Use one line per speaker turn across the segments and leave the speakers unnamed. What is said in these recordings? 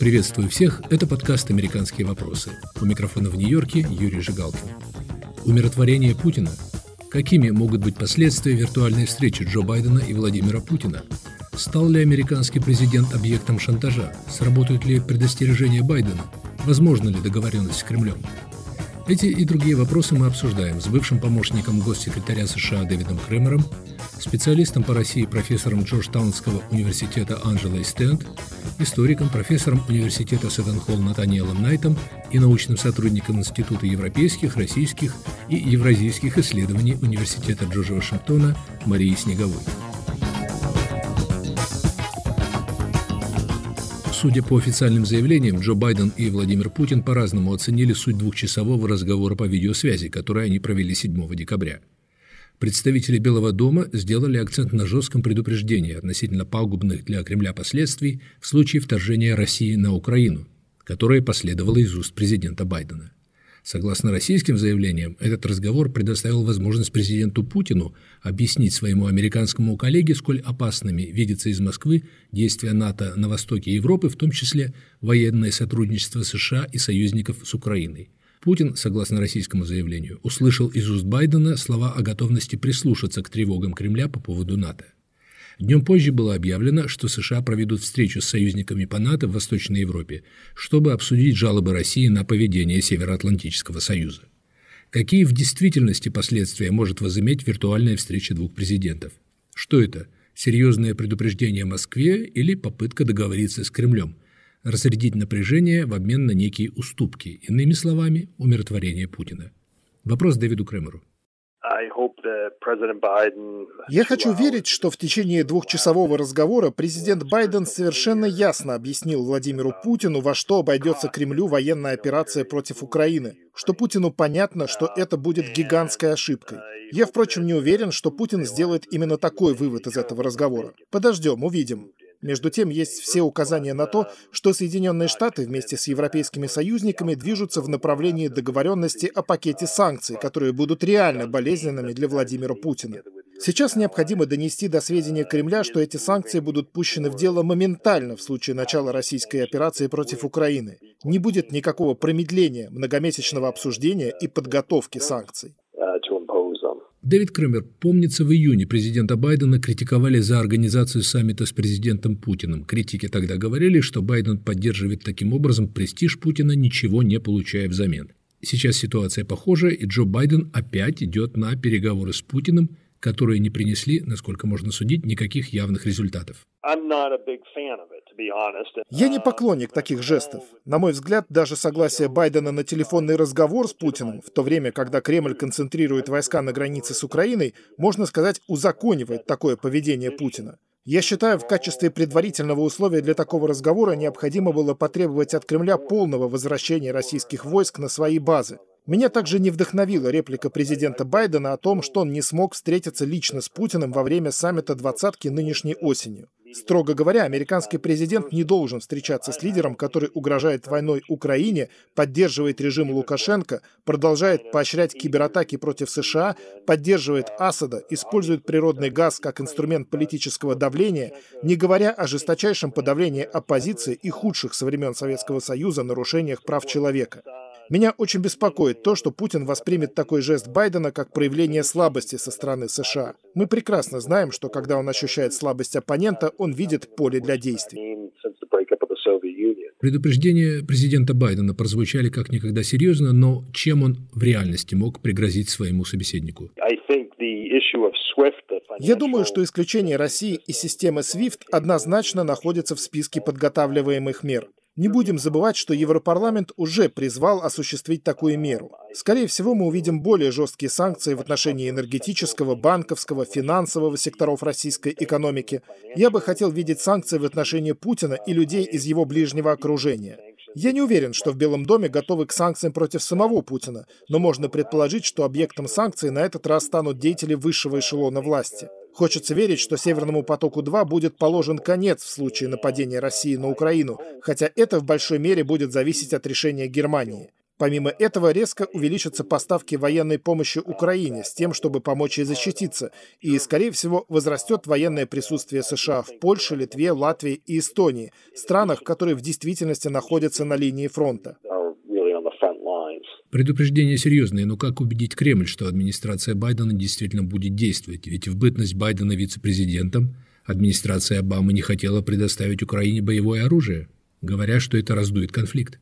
Приветствую всех, это подкаст «Американские вопросы». У микрофона в Нью-Йорке Юрий Жигалкин. Умиротворение Путина. Какими могут быть последствия виртуальной встречи Джо Байдена и Владимира Путина? Стал ли американский президент объектом шантажа? Сработают ли предостережения Байдена? Возможно ли договоренность с Кремлем? Эти и другие вопросы мы обсуждаем с бывшим помощником госсекретаря США Дэвидом Кремером, специалистом по России профессором Джорджтаунского университета Анджелой Стенд, историком, профессором университета Сеттенхолл Натаниэлом Найтом и научным сотрудником Института европейских, российских и евразийских исследований Университета Джорджа Вашингтона Марией Снеговой. Судя по официальным заявлениям, Джо Байден и Владимир Путин по-разному оценили суть двухчасового разговора по видеосвязи, который они провели 7 декабря. Представители Белого дома сделали акцент на жестком предупреждении относительно пагубных для Кремля последствий в случае вторжения России на Украину, которое последовало из уст президента Байдена. Согласно российским заявлениям, этот разговор предоставил возможность президенту Путину объяснить своему американскому коллеге, сколь опасными видятся из Москвы действия НАТО на востоке Европы, в том числе военное сотрудничество США и союзников с Украиной. Путин, согласно российскому заявлению, услышал из уст Байдена слова о готовности прислушаться к тревогам Кремля по поводу НАТО. Днем позже было объявлено, что США проведут встречу с союзниками по НАТО в Восточной Европе, чтобы обсудить жалобы России на поведение Североатлантического Союза. Какие в действительности последствия может возыметь виртуальная встреча двух президентов? Что это? Серьезное предупреждение Москве или попытка договориться с Кремлем? Разрядить напряжение в обмен на некие уступки, иными словами, умиротворение Путина. Вопрос Дэвиду Кремеру.
Я хочу верить, что в течение двухчасового разговора президент Байден совершенно ясно объяснил Владимиру Путину, во что обойдется Кремлю военная операция против Украины, что Путину понятно, что это будет гигантской ошибкой. Я, впрочем, не уверен, что Путин сделает именно такой вывод из этого разговора. Подождем, увидим. Между тем, есть все указания на то, что Соединенные Штаты вместе с европейскими союзниками движутся в направлении договоренности о пакете санкций, которые будут реально болезненными для Владимира Путина. Сейчас необходимо донести до сведения Кремля, что эти санкции будут пущены в дело моментально в случае начала российской операции против Украины. Не будет никакого промедления, многомесячного обсуждения и подготовки санкций.
Дэвид Кремер, помнится, в июне президента Байдена критиковали за организацию саммита с президентом Путиным. Критики тогда говорили, что Байден поддерживает таким образом престиж Путина, ничего не получая взамен. Сейчас ситуация похожая, и Джо Байден опять идет на переговоры с Путиным, которые не принесли, насколько можно судить, никаких явных результатов.
Я не поклонник таких жестов. На мой взгляд, даже согласие Байдена на телефонный разговор с Путиным, в то время, когда Кремль концентрирует войска на границе с Украиной, можно сказать, узаконивает такое поведение Путина. Я считаю, в качестве предварительного условия для такого разговора необходимо было потребовать от Кремля полного возвращения российских войск на свои базы. Меня также не вдохновила реплика президента Байдена о том, что он не смог встретиться лично с Путиным во время саммита двадцатки нынешней осенью. Строго говоря, американский президент не должен встречаться с лидером, который угрожает войной Украине, поддерживает режим Лукашенко, продолжает поощрять кибератаки против США, поддерживает Асада, использует природный газ как инструмент политического давления, не говоря о жесточайшем подавлении оппозиции и худших со времен Советского Союза нарушениях прав человека. Меня очень беспокоит то, что Путин воспримет такой жест Байдена как проявление слабости со стороны США. Мы прекрасно знаем, что когда он ощущает слабость оппонента, он видит поле для действий.
Предупреждения президента Байдена прозвучали как никогда серьезно, но чем он в реальности мог пригрозить своему собеседнику?
Я думаю, что исключение России из системы SWIFT однозначно находится в списке подготавливаемых мер. Не будем забывать, что Европарламент уже призвал осуществить такую меру. Скорее всего, мы увидим более жесткие санкции в отношении энергетического, банковского, финансового секторов российской экономики. Я бы хотел видеть санкции в отношении Путина и людей из его ближнего окружения. Я не уверен, что в Белом доме готовы к санкциям против самого Путина, но можно предположить, что объектом санкций на этот раз станут деятели высшего эшелона власти. Хочется верить, что Северному потоку-2 будет положен конец в случае нападения России на Украину, хотя это в большой мере будет зависеть от решения Германии. Помимо этого, резко увеличатся поставки военной помощи Украине с тем, чтобы помочь ей защититься, и, скорее всего, возрастет военное присутствие США в Польше, Литве, Латвии и Эстонии, странах, которые в действительности находятся на линии фронта.
Предупреждение серьезное, но как убедить Кремль, что администрация Байдена действительно будет действовать? Ведь в бытность Байдена вице-президентом администрация Обамы не хотела предоставить Украине боевое оружие, говоря, что это раздует конфликт.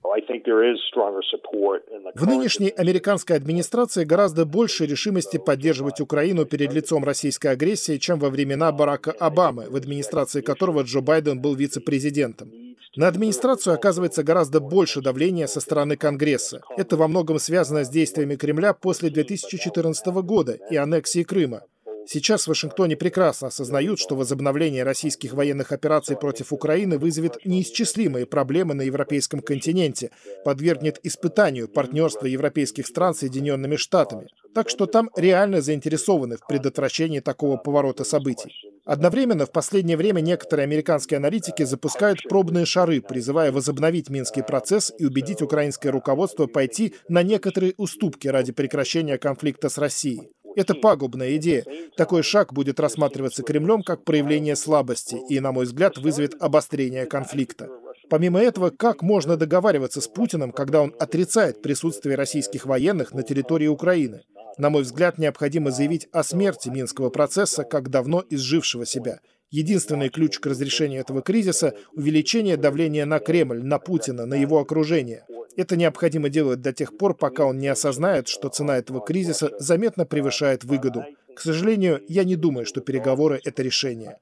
В нынешней американской администрации гораздо больше решимости поддерживать Украину перед лицом российской агрессии, чем во времена Барака Обамы, в администрации которого Джо Байден был вице-президентом. На администрацию оказывается гораздо больше давления со стороны Конгресса. Это во многом связано с действиями Кремля после 2014 года и аннексии Крыма. Сейчас в Вашингтоне прекрасно осознают, что возобновление российских военных операций против Украины вызовет неисчислимые проблемы на европейском континенте, подвергнет испытанию партнерства европейских стран с Соединенными Штатами. Так что там реально заинтересованы в предотвращении такого поворота событий. Одновременно в последнее время некоторые американские аналитики запускают пробные шары, призывая возобновить Минский процесс и убедить украинское руководство пойти на некоторые уступки ради прекращения конфликта с Россией. Это пагубная идея. Такой шаг будет рассматриваться Кремлем как проявление слабости и, на мой взгляд, вызовет обострение конфликта. Помимо этого, как можно договариваться с Путиным, когда он отрицает присутствие российских военных на территории Украины? На мой взгляд, необходимо заявить о смерти Минского процесса как давно изжившего себя. Единственный ключ к разрешению этого кризиса – увеличение давления на Кремль, на Путина, на его окружение. Это необходимо делать до тех пор, пока он не осознает, что цена этого кризиса заметно превышает выгоду. К сожалению, я не думаю, что переговоры – это решение.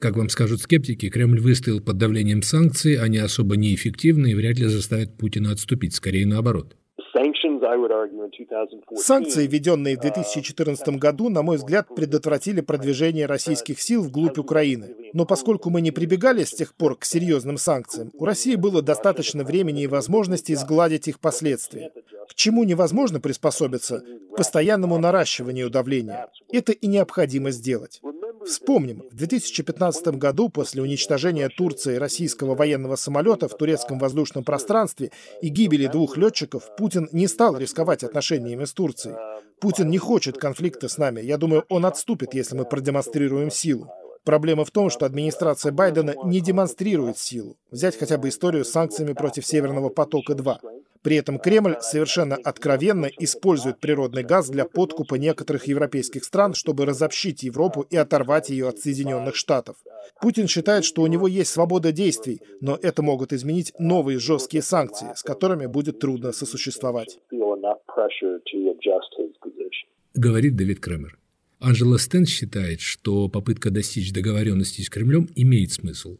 Как вам скажут скептики, Кремль выстоял под давлением санкций, они особо неэффективны и вряд ли заставят Путина отступить, скорее наоборот.
Санкции, введенные в 2014 году, на мой взгляд, предотвратили продвижение российских сил вглубь Украины. Но поскольку мы не прибегали с тех пор к серьезным санкциям, у России было достаточно времени и возможности сгладить их последствия. К чему невозможно приспособиться? К постоянному наращиванию давления. Это и необходимо сделать. Вспомним, в 2015 году после уничтожения Турции российского военного самолета в турецком воздушном пространстве и гибели двух летчиков, Путин не стал рисковать отношениями с Турцией. Путин не хочет конфликта с нами. Я думаю, он отступит, если мы продемонстрируем силу. Проблема в том, что администрация Байдена не демонстрирует силу. Взять хотя бы историю с санкциями против Северного потока-2. При этом Кремль совершенно откровенно использует природный газ для подкупа некоторых европейских стран, чтобы разобщить Европу и оторвать ее от Соединенных Штатов. Путин считает, что у него есть свобода действий, но это могут изменить новые жесткие санкции, с которыми будет трудно сосуществовать.
Говорит Дэвид Кремер. Анжела Стен считает, что попытка достичь договоренности с Кремлем имеет смысл.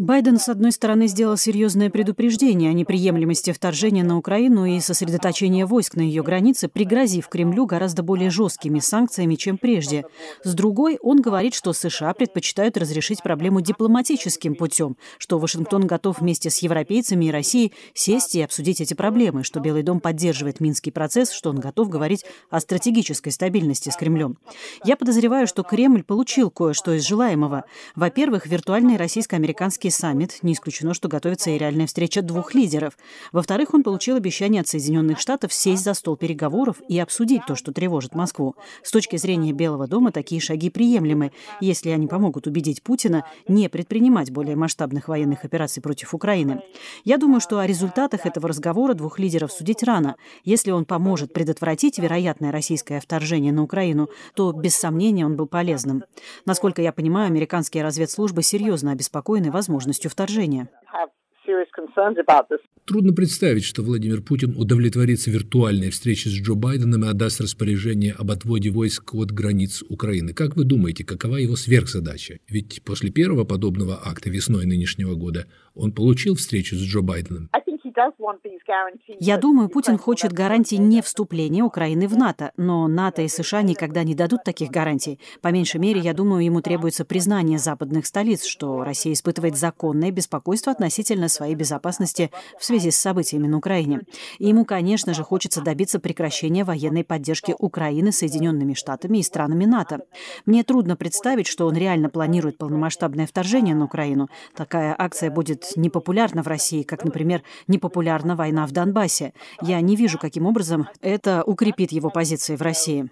Байден, с одной стороны, сделал серьезное предупреждение о неприемлемости вторжения на Украину и сосредоточения войск на ее границе, пригрозив Кремлю гораздо более жесткими санкциями, чем прежде. С другой, он говорит, что США предпочитают разрешить проблему дипломатическим путем, что Вашингтон готов вместе с европейцами и Россией сесть и обсудить эти проблемы, что Белый дом поддерживает Минский процесс, что он готов говорить о стратегической стабильности с Кремлем. Я подозреваю, что Кремль получил кое-что из желаемого. Во-первых, виртуальные российско-американские Парижский саммит. Не исключено, что готовится и реальная встреча двух лидеров. Во-вторых, он получил обещание от Соединенных Штатов сесть за стол переговоров и обсудить то, что тревожит Москву. С точки зрения Белого дома такие шаги приемлемы, если они помогут убедить Путина не предпринимать более масштабных военных операций против Украины. Я думаю, что о результатах этого разговора двух лидеров судить рано. Если он поможет предотвратить вероятное российское вторжение на Украину, то, без сомнения, он был полезным. Насколько я понимаю, американские разведслужбы серьезно обеспокоены возможностью возможностью вторжения.
Трудно представить, что Владимир Путин удовлетворится виртуальной встречей с Джо Байденом и отдаст распоряжение об отводе войск от границ Украины. Как вы думаете, какова его сверхзадача? Ведь после первого подобного акта весной нынешнего года он получил встречу с Джо Байденом.
Я думаю, Путин хочет гарантий не вступления Украины в НАТО, но НАТО и США никогда не дадут таких гарантий. По меньшей мере, я думаю, ему требуется признание западных столиц, что Россия испытывает законное беспокойство относительно своей безопасности в связи с событиями на Украине. И ему, конечно же, хочется добиться прекращения военной поддержки Украины Соединенными Штатами и странами НАТО. Мне трудно представить, что он реально планирует полномасштабное вторжение на Украину. Такая акция будет непопулярна в России, как, например, непопулярна война в Донбассе. Я не вижу, каким образом это укрепит его позиции в России.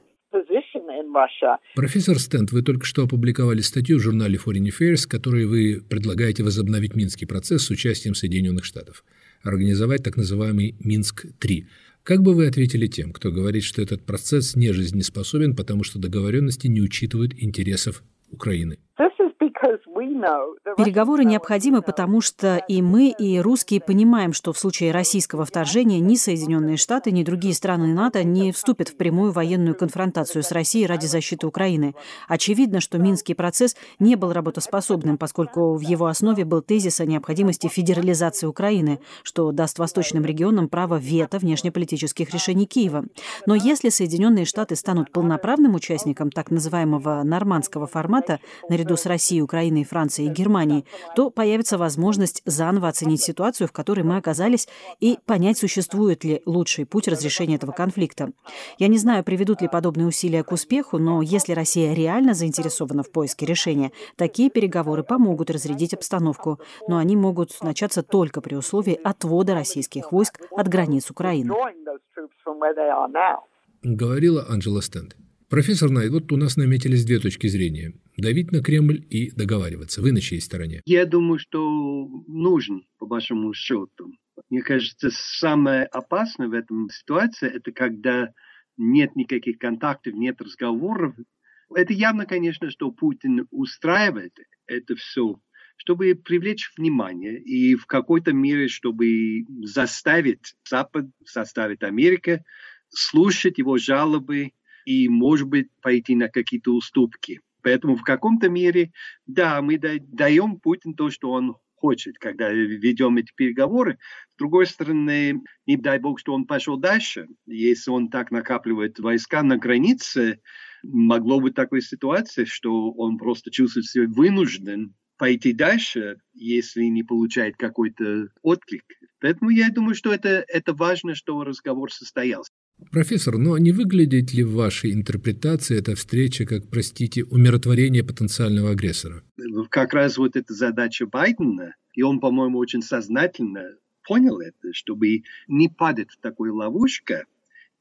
Профессор Стент, вы только что опубликовали статью в журнале Foreign Affairs, в которой вы предлагаете возобновить Минский процесс с участием Соединенных Штатов, организовать так называемый Минск-3. Как бы вы ответили тем, кто говорит, что этот процесс не жизнеспособен, потому что договоренности не учитывают интересов Украины?
Переговоры необходимы, потому что и мы, и русские понимаем, что в случае российского вторжения ни Соединенные Штаты, ни другие страны НАТО не вступят в прямую военную конфронтацию с Россией ради защиты Украины. Очевидно, что Минский процесс не был работоспособным, поскольку в его основе был тезис о необходимости федерализации Украины, что даст восточным регионам право вето внешнеполитических решений Киева. Но если Соединенные Штаты станут полноправным участником так называемого нормандского формата, наряду с Россией, Украиной, Франции и Германии, то появится возможность заново оценить ситуацию, в которой мы оказались, и понять, существует ли лучший путь разрешения этого конфликта. Я не знаю, приведут ли подобные усилия к успеху, но если Россия реально заинтересована в поиске решения, такие переговоры помогут разрядить обстановку, но они могут начаться только при условии отвода российских войск от границ Украины.
Говорила Анджела Стенд. Профессор Найт, вот у нас наметились две точки зрения. Давить на Кремль и договариваться. Вы на чьей стороне?
Я думаю, что нужен, по вашему счету. Мне кажется, самое опасное в этом ситуации, это когда нет никаких контактов, нет разговоров. Это явно, конечно, что Путин устраивает это все, чтобы привлечь внимание и в какой-то мере, чтобы заставить Запад, заставить Америка слушать его жалобы и, может быть, пойти на какие-то уступки. Поэтому в каком-то мере, да, мы даем Путин то, что он хочет, когда ведем эти переговоры. С другой стороны, не дай бог, что он пошел дальше. Если он так накапливает войска на границе, могло быть такой ситуация, что он просто чувствует себя вынужден пойти дальше, если не получает какой-то отклик. Поэтому я думаю, что это, это важно, что разговор состоялся.
Профессор, но не выглядит ли в вашей интерпретации эта встреча как, простите, умиротворение потенциального агрессора?
Как раз вот эта задача Байдена, и он, по-моему, очень сознательно понял это, чтобы не падать в такую ловушку,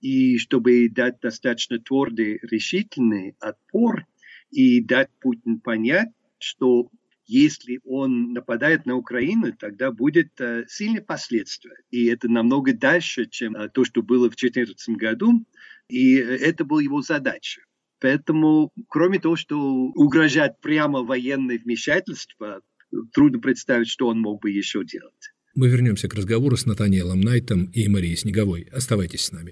и чтобы дать достаточно твердый, решительный отпор и дать Путин понять, что если он нападает на Украину, тогда будет э, сильные последствия. И это намного дальше, чем э, то, что было в 2014 году. И это была его задача. Поэтому, кроме того, что угрожать прямо военное вмешательство, трудно представить, что он мог бы еще делать.
Мы вернемся к разговору с Натаниэлом Найтом и Марией Снеговой. Оставайтесь с нами.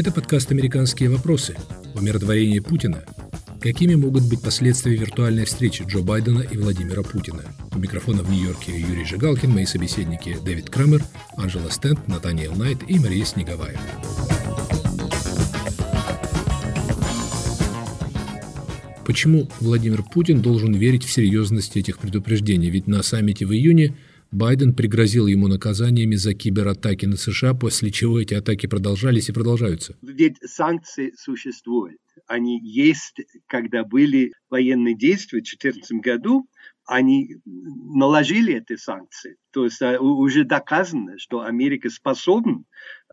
Это подкаст «Американские вопросы». Умиротворение Путина. Какими могут быть последствия виртуальной встречи Джо Байдена и Владимира Путина? У микрофона в Нью-Йорке Юрий Жигалкин, мои собеседники Дэвид Крамер, Анжела Стент, Натаниэл Найт и Мария Снеговая. Почему Владимир Путин должен верить в серьезность этих предупреждений? Ведь на саммите в июне – Байден пригрозил ему наказаниями за кибератаки на США, после чего эти атаки продолжались и продолжаются.
Ведь санкции существуют. Они есть, когда были военные действия в 2014 году, они наложили эти санкции. То есть а, уже доказано, что Америка способна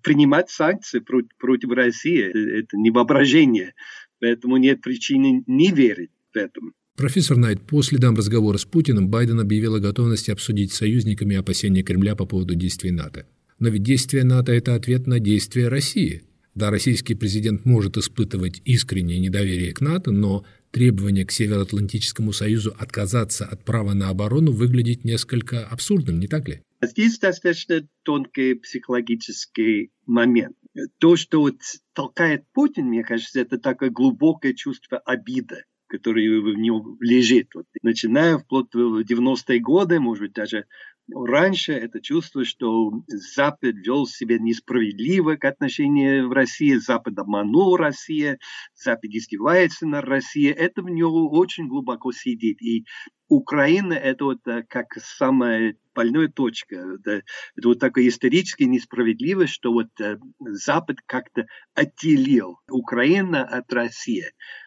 принимать санкции против, России. Это не воображение. Поэтому нет причины не верить в этом.
Профессор Найт, по следам разговора с Путиным Байден объявил о готовности обсудить с союзниками опасения Кремля по поводу действий НАТО. Но ведь действия НАТО – это ответ на действия России. Да, российский президент может испытывать искреннее недоверие к НАТО, но требование к Североатлантическому союзу отказаться от права на оборону выглядит несколько абсурдным, не так ли?
Здесь достаточно тонкий психологический момент. То, что толкает Путин, мне кажется, это такое глубокое чувство обиды которое в нем лежит. Вот, начиная вплоть в 90-е годы, может быть, даже раньше, это чувство, что Запад вел себя несправедливо к отношению в России, Запад обманул Россию, Запад издевается на России, это в него очень глубоко сидит. И Украина – это вот э, как самая больная точка. Это, вот такое исторически несправедливость, что вот э, Запад как-то отделил Украину от России.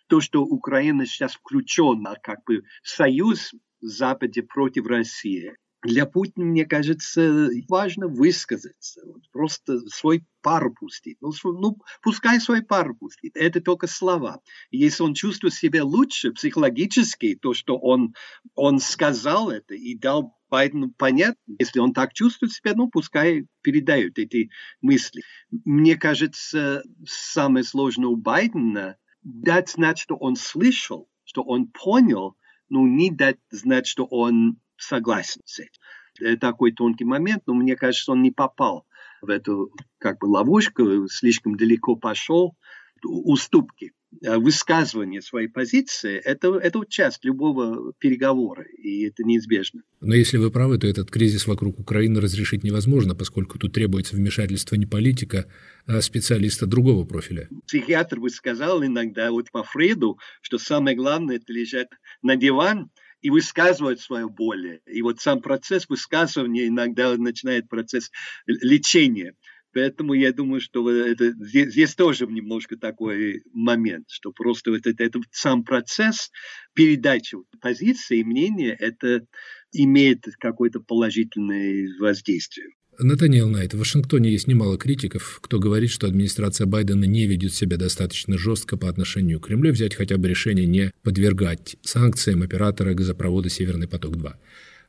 То, что Украина сейчас включена как бы в союз Западе против России, для Путина, мне кажется, важно высказаться, вот просто свой пар пустить. Ну, ну, пускай свой пар пустит. Это только слова. Если он чувствует себя лучше психологически, то, что он, он сказал это и дал Байдену понять, если он так чувствует себя, ну, пускай передают эти мысли. Мне кажется, самое сложное у Байдена дать знать, что он слышал, что он понял, но не дать знать, что он согласен с этим. Это такой тонкий момент, но мне кажется, он не попал в эту как бы ловушку, слишком далеко пошел, уступки. Э, высказывание своей позиции это, – это часть любого переговора, и это неизбежно.
Но если вы правы, то этот кризис вокруг Украины разрешить невозможно, поскольку тут требуется вмешательство не политика, а специалиста другого профиля.
Психиатр бы сказал иногда вот по Фрейду, что самое главное – это лежать на диван и высказывать свою боль. И вот сам процесс высказывания иногда начинает процесс лечения. Поэтому я думаю, что это, здесь, здесь тоже немножко такой момент, что просто вот это, это сам процесс передачи позиции и мнения, это имеет какое-то положительное воздействие.
Натаниэл Найт, в Вашингтоне есть немало критиков, кто говорит, что администрация Байдена не ведет себя достаточно жестко по отношению к Кремлю, взять хотя бы решение не подвергать санкциям оператора газопровода «Северный поток-2».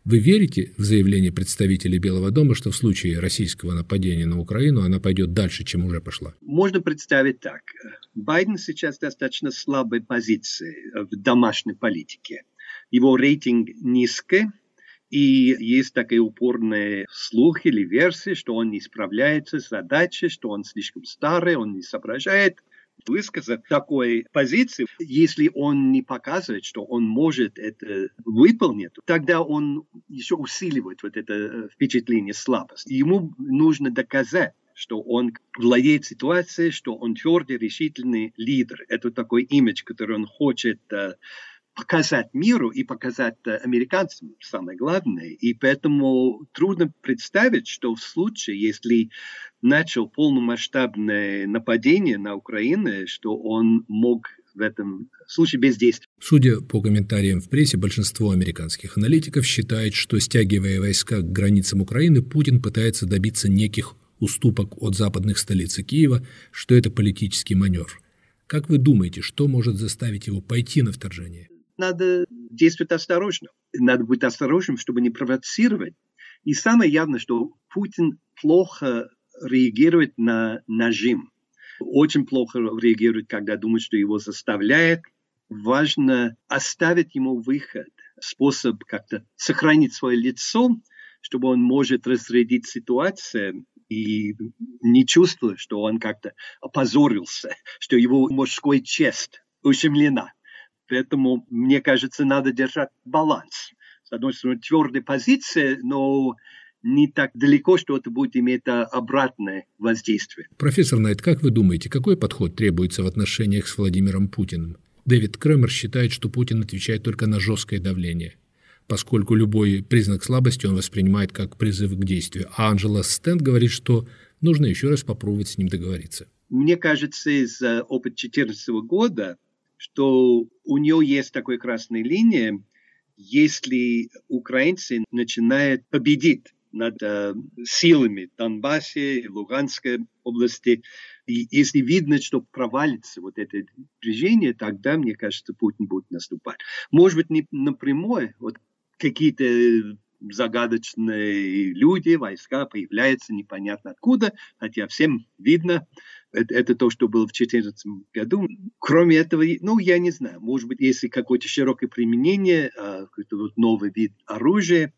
Вы верите в заявление представителей Белого дома, что в случае российского нападения на Украину она пойдет дальше, чем уже пошла?
Можно представить так. Байден сейчас достаточно слабой позиции в домашней политике. Его рейтинг низкий, и есть такие упорные слухи или версии, что он не справляется с задачей, что он слишком старый, он не соображает высказать такой позиции, если он не показывает, что он может это выполнить, тогда он еще усиливает вот это э, впечатление слабости. Ему нужно доказать, что он владеет ситуацией, что он твердый, решительный лидер. Это такой имидж, который он хочет э, показать миру и показать э, американцам самое главное. И поэтому трудно представить, что в случае, если начал полномасштабное нападение на Украину, что он мог в этом случае бездействовать.
Судя по комментариям в прессе, большинство американских аналитиков считает, что стягивая войска к границам Украины, Путин пытается добиться неких уступок от западных столиц Киева, что это политический маневр. Как вы думаете, что может заставить его пойти на вторжение?
Надо действовать осторожно. Надо быть осторожным, чтобы не провоцировать. И самое явное, что Путин плохо реагирует на нажим. Очень плохо реагирует, когда думает, что его заставляет. Важно оставить ему выход, способ как-то сохранить свое лицо, чтобы он может разрядить ситуацию и не чувствовать, что он как-то опозорился, что его мужской честь ущемлена. Поэтому, мне кажется, надо держать баланс. С одной стороны, твердая позиция, но не так далеко, что это будет иметь обратное воздействие.
Профессор Найт, как вы думаете, какой подход требуется в отношениях с Владимиром Путиным? Дэвид Кремер считает, что Путин отвечает только на жесткое давление, поскольку любой признак слабости он воспринимает как призыв к действию. А Анджела Стенд говорит, что нужно еще раз попробовать с ним договориться.
Мне кажется, из опыта 2014 года что у нее есть такая красная линия, если украинцы начинают победить над э, силами Донбассе и Луганской области. И если видно, что провалится вот это движение, тогда, мне кажется, Путин будет наступать. Может быть, не напрямую, вот какие-то загадочные люди, войска появляются непонятно откуда, хотя всем видно, это, это то, что было в 2014 году. Кроме этого, ну, я не знаю, может быть, если какое-то широкое применение, а, какой-то вот новый вид оружия,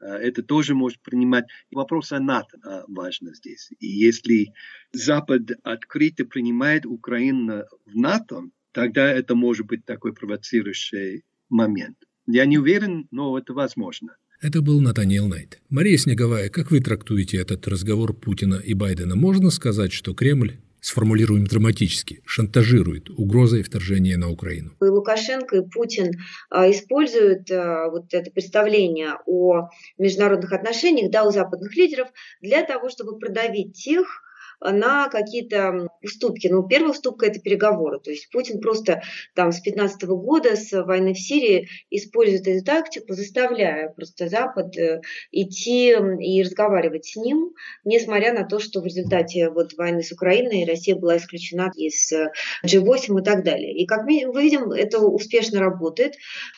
а, это тоже может принимать. Вопрос о НАТО а, важно здесь. И если Запад открыто принимает Украину в НАТО, тогда это может быть такой провоцирующий момент. Я не уверен, но это возможно.
Это был Натаниэл Найт. Мария Снеговая, как вы трактуете этот разговор Путина и Байдена? Можно сказать, что Кремль сформулируем драматически, шантажирует угрозой вторжения на Украину.
И Лукашенко, и Путин а, используют а, вот это представление о международных отношениях да, у западных лидеров для того, чтобы продавить тех, на какие-то уступки. Ну, первая уступка – это переговоры. То есть Путин просто там с 15 года, с войны в Сирии, использует эту тактику, заставляя просто Запад э, идти и разговаривать с ним, несмотря на то, что в результате вот войны с Украиной Россия была исключена из э, G8 и так далее. И как мы видим, это успешно работает.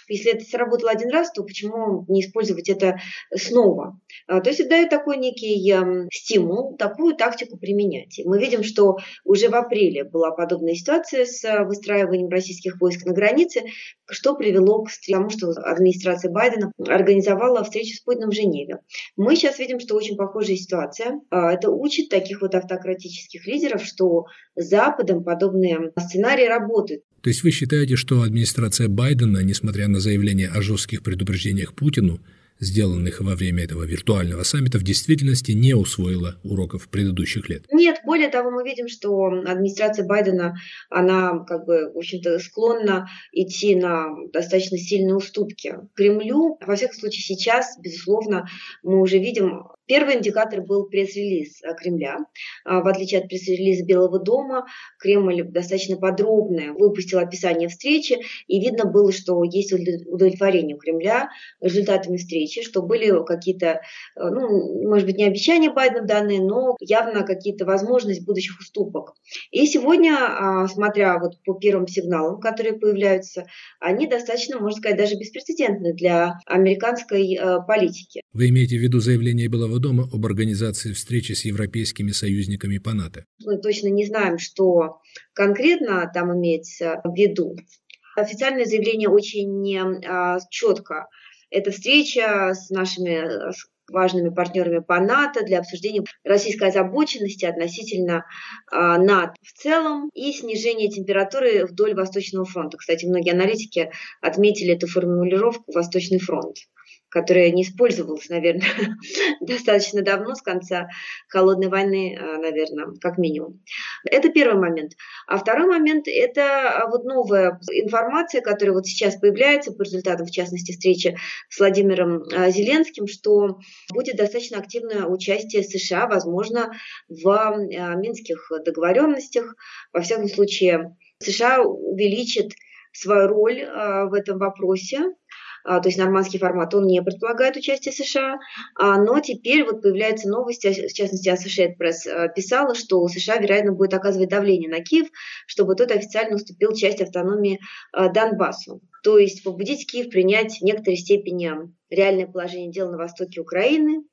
Если это сработало один раз, то почему не использовать это снова? А, то есть это дает такой некий стимул, такую тактику применять принятии. Мы видим, что уже в апреле была подобная ситуация с э, выстраиванием российских войск на границе, что привело к тому, что администрация Байдена организовала встречу с Путиным в Женеве. Мы сейчас видим, что очень похожая ситуация. А, это учит таких вот автократических лидеров, что Западом подобные сценарии работают.
То есть вы считаете, что администрация Байдена, несмотря на заявление о жестких предупреждениях Путину, сделанных во время этого виртуального саммита, в действительности не усвоила уроков предыдущих лет?
Нет, более того, мы видим, что администрация Байдена, она как бы, в общем-то, склонна идти на достаточно сильные уступки Кремлю. Во всяком случае, сейчас, безусловно, мы уже видим Первый индикатор был пресс-релиз э, Кремля. А, в отличие от пресс-релиза Белого дома, Кремль достаточно подробное выпустил описание встречи, и видно было, что есть удовлетворение у Кремля результатами встречи, что были какие-то, э, ну, может быть, не обещания Байдена данные, но явно какие-то возможности будущих уступок. И сегодня, а, смотря вот по первым сигналам, которые появляются, они достаточно, можно сказать, даже беспрецедентны для американской э, политики.
Вы имеете в виду заявление Белого Белого дома об организации встречи с европейскими союзниками по НАТО?
Мы точно не знаем, что конкретно там имеется в виду. Официальное заявление очень а, четко. Это встреча с нашими важными партнерами по НАТО для обсуждения российской озабоченности относительно а, НАТО в целом и снижения температуры вдоль Восточного фронта. Кстати, многие аналитики отметили эту формулировку «Восточный фронт» которая не использовалась, наверное, достаточно давно, с конца холодной войны, а, наверное, как минимум. Это первый момент. А второй момент – это а, вот новая информация, которая вот сейчас появляется по результатам, в частности, встречи с Владимиром а, Зеленским, что будет достаточно активное участие США, возможно, в минских договоренностях. Во всяком случае, США увеличит свою роль в этом вопросе, то есть нормандский формат, он не предполагает участие США, а, но теперь вот появляется новость, в частности, Associated Press а, писала, что США, вероятно, будет оказывать давление на Киев, чтобы тот официально уступил часть автономии Донбассу. То есть побудить Киев принять в некоторой степени реальное положение дел на востоке Украины,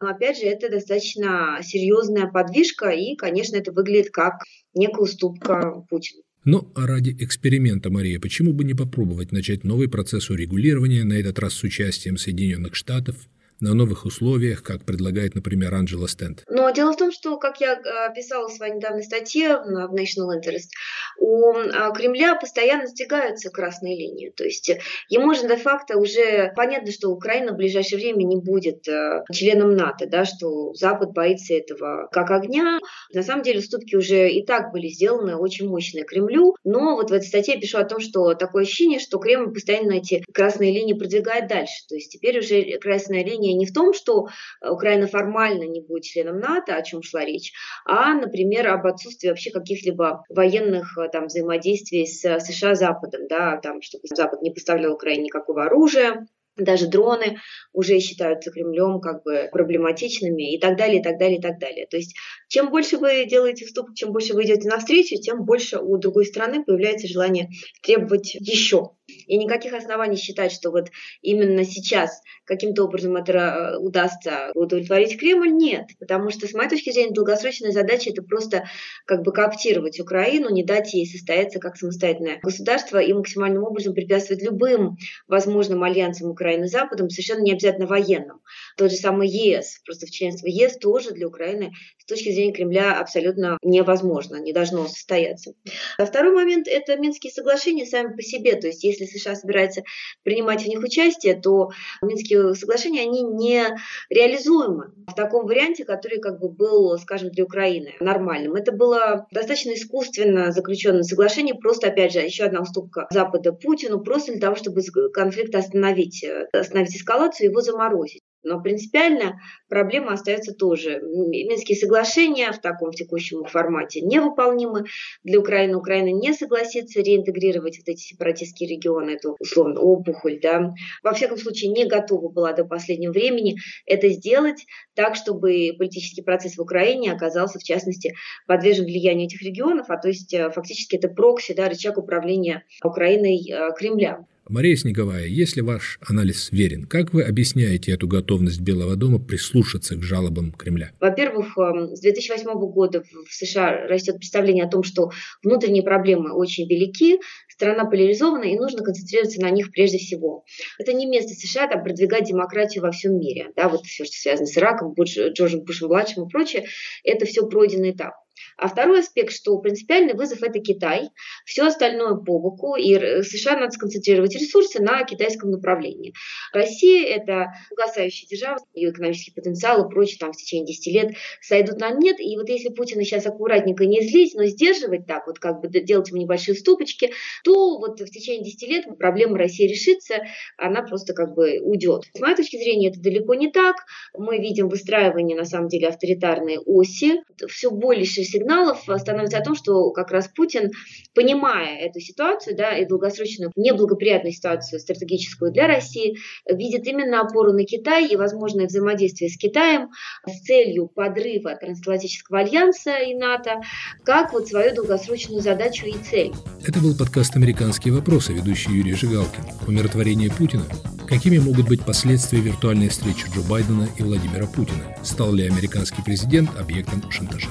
но опять же, это достаточно серьезная подвижка, и, конечно, это выглядит как некая уступка Путину.
Но ради эксперимента, Мария, почему бы не попробовать начать новый процесс урегулирования, на этот раз с участием Соединенных Штатов – на новых условиях, как предлагает, например, Анджела Стенд.
Но дело в том, что, как я э, писала в своей недавней статье в National Interest, у а, Кремля постоянно сдвигаются красные линии. То есть ему же де-факто уже понятно, что Украина в ближайшее время не будет э, членом НАТО, да, что Запад боится этого как огня. На самом деле уступки уже и так были сделаны очень мощные Кремлю, но вот в этой статье я пишу о том, что такое ощущение, что Кремль постоянно эти красные линии продвигает дальше. То есть теперь уже красная линия решение не в том, что э, Украина формально не будет членом НАТО, о чем шла речь, а, например, об отсутствии вообще каких-либо военных э, там, взаимодействий с США Западом, да, там, чтобы Запад не поставлял Украине никакого оружия, даже дроны уже считаются Кремлем как бы проблематичными и так далее, и так далее, и так далее. То есть чем больше вы делаете вступ, чем больше вы идете навстречу, тем больше у другой стороны появляется желание требовать еще. И никаких оснований считать, что вот именно сейчас каким-то образом это э, удастся удовлетворить Кремль, нет. Потому что, с моей точки зрения, долгосрочная задача – это просто как бы кооптировать Украину, не дать ей состояться как самостоятельное государство и максимальным образом препятствовать любым возможным альянсам Украины с Западом, совершенно не обязательно военным. Тот же самый ЕС, просто в членство ЕС тоже для Украины с точки зрения Кремля абсолютно невозможно, не должно состояться. А второй момент – это Минские соглашения сами по себе. То есть если США собирается принимать в них участие, то Минские соглашения, они не реализуемы в таком варианте, который как бы был, скажем, для Украины нормальным. Это было достаточно искусственно заключенное соглашение, просто, опять же, еще одна уступка Запада Путину, просто для того, чтобы конфликт остановить, остановить эскалацию, его заморозить. Но принципиально проблема остается тоже. Минские соглашения в таком текущем формате невыполнимы. Для Украины Украина не согласится реинтегрировать вот эти сепаратистские регионы, эту условно опухоль. Да. Во всяком случае, не готова была до последнего времени это сделать так, чтобы политический процесс в Украине оказался, в частности, подвержен влиянию этих регионов, а то есть э, фактически это прокси, да, рычаг управления Украиной э, Кремля.
Мария Снеговая, если ваш анализ верен, как вы объясняете эту готовность Белого дома прислушаться к жалобам Кремля?
Во-первых, эм, с 2008 года в США растет представление о том, что внутренние проблемы очень велики, страна поляризована, и нужно концентрироваться на них прежде всего. Это не место США там, продвигать демократию во всем мире. Да, вот все, что связано с Ираком, Джорджем Бушем-младшим и прочее, это все пройденный этап. А второй аспект, что принципиальный вызов – это Китай, все остальное по боку, и США надо сконцентрировать ресурсы на китайском направлении. Россия – это угасающая держава, ее экономический потенциал и прочее там в течение 10 лет сойдут на нет, и вот если Путина сейчас аккуратненько не злить, но сдерживать так, вот как бы делать ему небольшие ступочки, то вот в течение 10 лет проблема России решится, она просто как бы уйдет. С моей точки зрения это далеко не так. Мы видим выстраивание на самом деле авторитарной оси, все больше сигналов становится о том, что как раз Путин, понимая эту ситуацию, да, и долгосрочную неблагоприятную ситуацию стратегическую для России, видит именно опору на Китай и возможное взаимодействие с Китаем с целью подрыва трансатлантического альянса и НАТО, как вот свою долгосрочную задачу и цель.
Это был подкаст «Американские вопросы», ведущий Юрий Жигалкин. Умиротворение Путина. Какими могут быть последствия виртуальной встречи Джо Байдена и Владимира Путина? Стал ли американский президент объектом шантажа?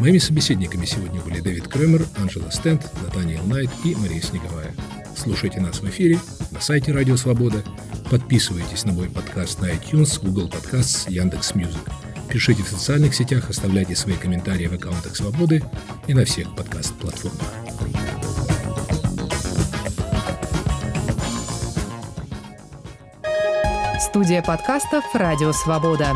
Моими собеседниками сегодня были Дэвид Кремер, Анжела Стент, Натаниэл Найт и Мария Снеговая. Слушайте нас в эфире на сайте Радио Свобода. Подписывайтесь на мой подкаст на iTunes, Google Podcasts, Яндекс.Мьюзик. Пишите в социальных сетях, оставляйте свои комментарии в аккаунтах Свободы и на всех подкаст-платформах.
Студия подкастов «Радио Свобода».